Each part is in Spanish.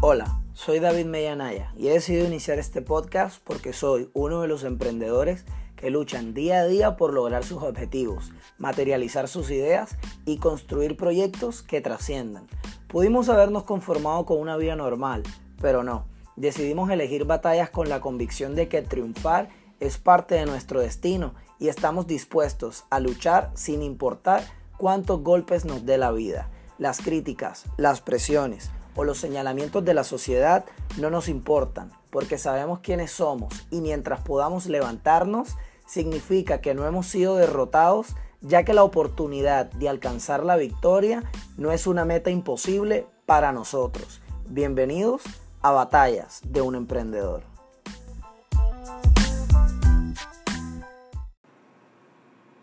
Hola, soy David Mellanaya y he decidido iniciar este podcast porque soy uno de los emprendedores que luchan día a día por lograr sus objetivos, materializar sus ideas y construir proyectos que trasciendan. Pudimos habernos conformado con una vida normal, pero no. Decidimos elegir batallas con la convicción de que triunfar es parte de nuestro destino y estamos dispuestos a luchar sin importar cuántos golpes nos dé la vida. Las críticas, las presiones o los señalamientos de la sociedad no nos importan porque sabemos quiénes somos y mientras podamos levantarnos significa que no hemos sido derrotados ya que la oportunidad de alcanzar la victoria no es una meta imposible para nosotros. Bienvenidos a Batallas de un Emprendedor.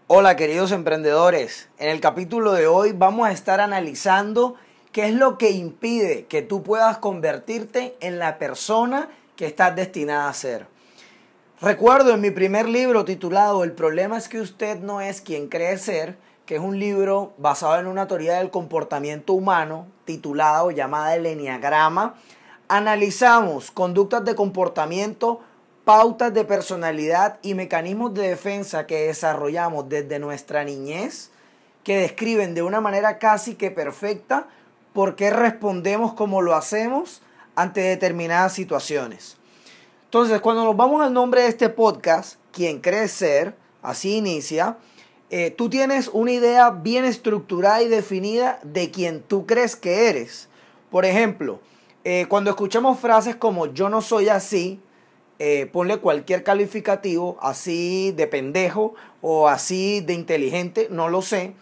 Hola queridos emprendedores, en el capítulo de hoy vamos a estar analizando qué es lo que impide que tú puedas convertirte en la persona que estás destinada a ser. Recuerdo en mi primer libro titulado El problema es que usted no es quien cree ser, que es un libro basado en una teoría del comportamiento humano titulada o llamada el Enneagrama, analizamos conductas de comportamiento pautas de personalidad y mecanismos de defensa que desarrollamos desde nuestra niñez que describen de una manera casi que perfecta por qué respondemos como lo hacemos ante determinadas situaciones. Entonces, cuando nos vamos al nombre de este podcast, quien cree ser, así inicia, eh, tú tienes una idea bien estructurada y definida de quien tú crees que eres. Por ejemplo, eh, cuando escuchamos frases como yo no soy así, eh, ponle cualquier calificativo, así de pendejo o así de inteligente, no lo sé.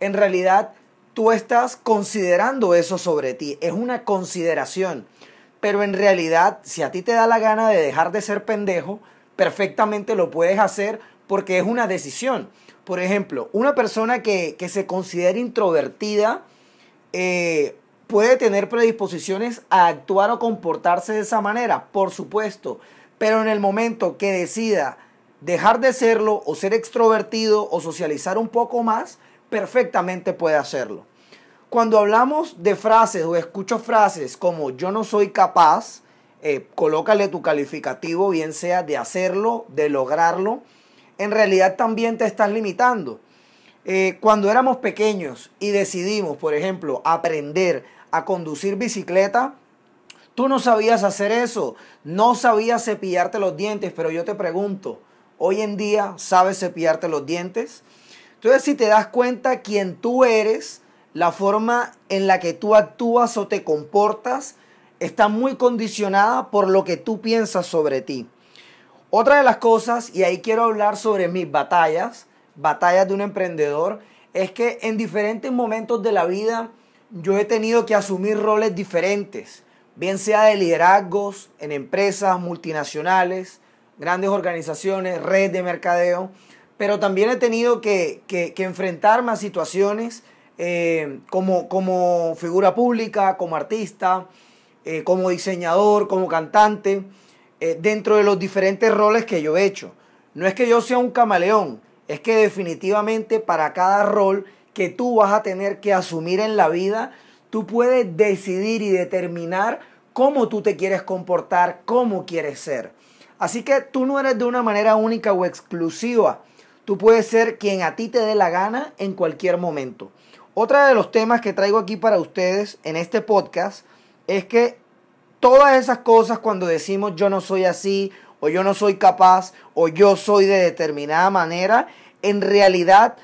En realidad, tú estás considerando eso sobre ti. Es una consideración. Pero en realidad, si a ti te da la gana de dejar de ser pendejo, perfectamente lo puedes hacer porque es una decisión. Por ejemplo, una persona que, se considera introvertida eh, puede tener predisposiciones a actuar o comportarse de esa manera, por supuesto pero en el momento que decida dejar de serlo o ser extrovertido o socializar un poco más, perfectamente puede hacerlo. Cuando hablamos de frases o escucho frases como yo no soy capaz, eh, colócale tu calificativo, bien sea de hacerlo, de lograrlo, en realidad también te estás limitando. Eh, cuando éramos pequeños y decidimos, por ejemplo, aprender a conducir bicicleta, Tú no sabías hacer eso, no sabías cepillarte los dientes, pero yo te pregunto, ¿hoy en día sabes cepillarte los dientes? Entonces, si te das cuenta quién tú eres, la forma en la que tú actúas o te comportas, está muy condicionada por lo que tú piensas sobre ti. Otra de las cosas, y ahí quiero hablar sobre mis batallas, batallas de un emprendedor, es que en diferentes momentos de la vida yo he tenido que asumir roles diferentes bien sea de liderazgos en empresas multinacionales, grandes organizaciones, redes de mercadeo, pero también he tenido que, enfrentarme a situaciones eh, como, como, figura pública, como artista, eh, como diseñador, como cantante, eh, dentro de los diferentes roles que yo he hecho. No es que yo sea un camaleón, es que definitivamente para cada rol que tú vas a tener que asumir en la vida, tú puedes decidir y determinar cómo tú te quieres comportar, cómo quieres ser. Así que tú no eres de una manera única o exclusiva. Tú puedes ser quien a ti te dé la gana en cualquier momento. Otra de los temas que traigo aquí para ustedes en este podcast es que todas esas cosas cuando decimos yo no soy así o yo no soy capaz o yo soy de determinada manera, en realidad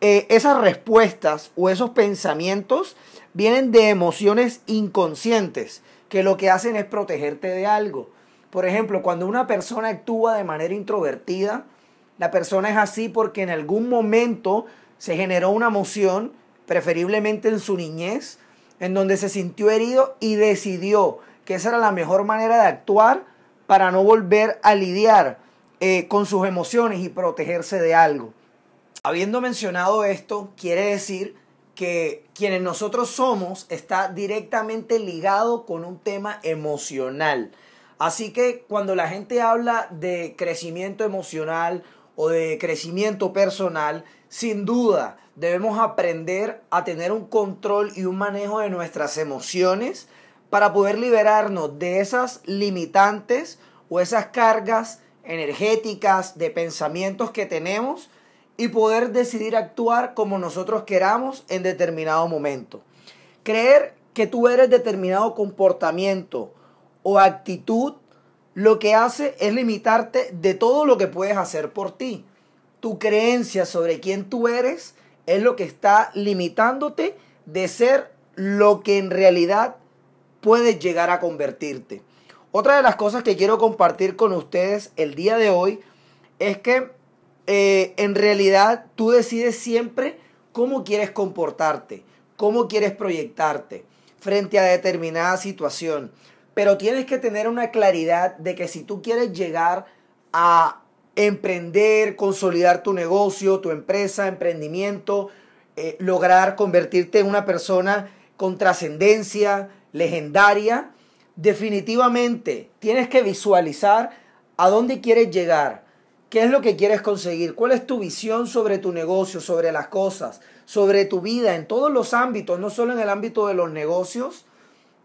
eh, esas respuestas o esos pensamientos vienen de emociones inconscientes que lo que hacen es protegerte de algo. Por ejemplo, cuando una persona actúa de manera introvertida, la persona es así porque en algún momento se generó una emoción, preferiblemente en su niñez, en donde se sintió herido y decidió que esa era la mejor manera de actuar para no volver a lidiar eh, con sus emociones y protegerse de algo. Habiendo mencionado esto, quiere decir que quienes nosotros somos está directamente ligado con un tema emocional. Así que cuando la gente habla de crecimiento emocional o de crecimiento personal, sin duda debemos aprender a tener un control y un manejo de nuestras emociones para poder liberarnos de esas limitantes o esas cargas energéticas de pensamientos que tenemos y poder decidir actuar como nosotros queramos en determinado momento. Creer que tú eres determinado comportamiento o actitud lo que hace es limitarte de todo lo que puedes hacer por ti. Tu creencia sobre quién tú eres es lo que está limitándote de ser lo que en realidad puedes llegar a convertirte. Otra de las cosas que quiero compartir con ustedes el día de hoy es que eh, en realidad tú decides siempre cómo quieres comportarte, cómo quieres proyectarte frente a determinada situación. Pero tienes que tener una claridad de que si tú quieres llegar a emprender, consolidar tu negocio, tu empresa, emprendimiento, eh, lograr convertirte en una persona con trascendencia, legendaria, definitivamente tienes que visualizar a dónde quieres llegar, qué es lo que quieres conseguir, cuál es tu visión sobre tu negocio, sobre las cosas, sobre tu vida en todos los ámbitos, no solo en el ámbito de los negocios,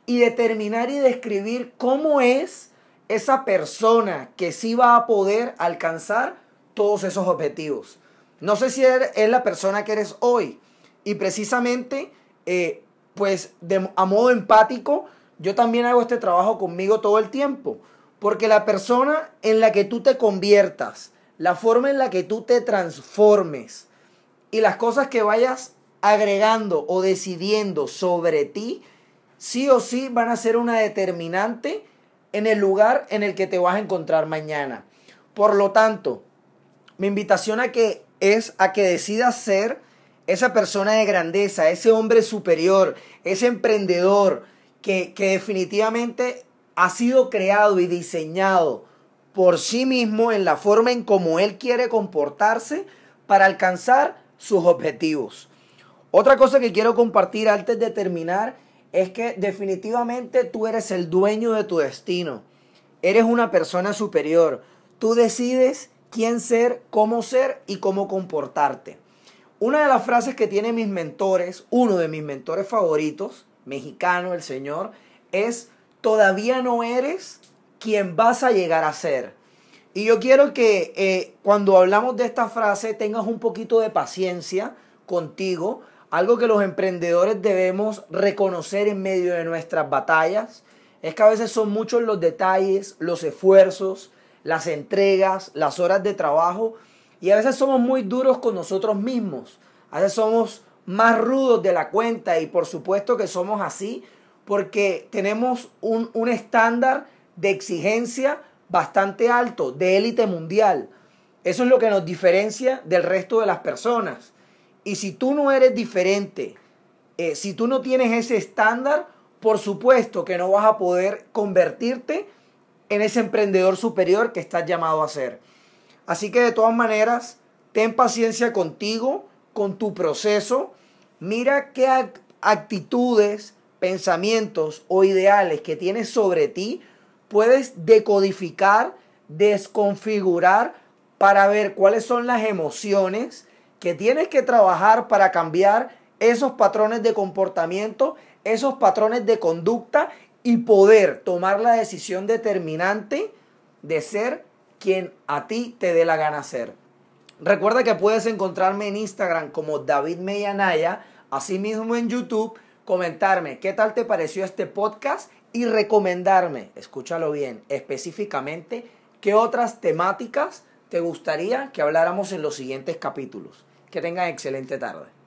y determinar y describir cómo es esa persona que sí va a poder alcanzar todos esos objetivos. No sé si es la persona que eres hoy. Y precisamente, eh, pues a modo empático, yo también hago este trabajo conmigo todo el tiempo. Porque la persona en la que tú te conviertas, la forma en la que tú te transformes y las cosas que vayas agregando o decidiendo sobre ti, sí o sí van a ser una determinante en el lugar en el que te vas a encontrar mañana. Por lo tanto, mi invitación a que es a que decidas ser esa persona de grandeza, ese hombre superior, ese emprendedor que, que definitivamente ha sido creado y diseñado por sí mismo en la forma en como él quiere comportarse para alcanzar sus objetivos. Otra cosa que quiero compartir antes de terminar es que definitivamente tú eres el dueño de tu destino. Eres una persona superior. Tú decides quién ser, cómo ser y cómo comportarte. Una de las frases que tienen mis mentores, uno de mis mentores favoritos, mexicano, el señor, es, todavía no eres quien vas a llegar a ser. Y yo quiero que eh, cuando hablamos de esta frase tengas un poquito de paciencia contigo algo que los emprendedores debemos reconocer en medio de nuestras batallas es que a veces son muchos los detalles, los esfuerzos, las entregas, las horas de trabajo y a veces somos muy duros con nosotros mismos. A veces somos más rudos de la cuenta y por supuesto que somos así porque tenemos un, un estándar de exigencia bastante alto, de élite mundial. Eso es lo que nos diferencia del resto de las personas. Y si tú no eres diferente, eh, si tú no tienes ese estándar, por supuesto que no vas a poder convertirte en ese emprendedor superior que estás llamado a ser. Así que de todas maneras, ten paciencia contigo, con tu proceso. Mira qué actitudes, pensamientos o ideales que tienes sobre ti puedes decodificar, desconfigurar para ver cuáles son las emociones que tienes que trabajar para cambiar esos patrones de comportamiento, esos patrones de conducta y poder tomar la decisión determinante de ser quien a ti te dé la gana ser. Recuerda que puedes encontrarme en Instagram como David Meyanaya, asimismo en YouTube, comentarme qué tal te pareció este podcast y recomendarme, escúchalo bien, específicamente qué otras temáticas te gustaría que habláramos en los siguientes capítulos. Que tengan excelente tarde.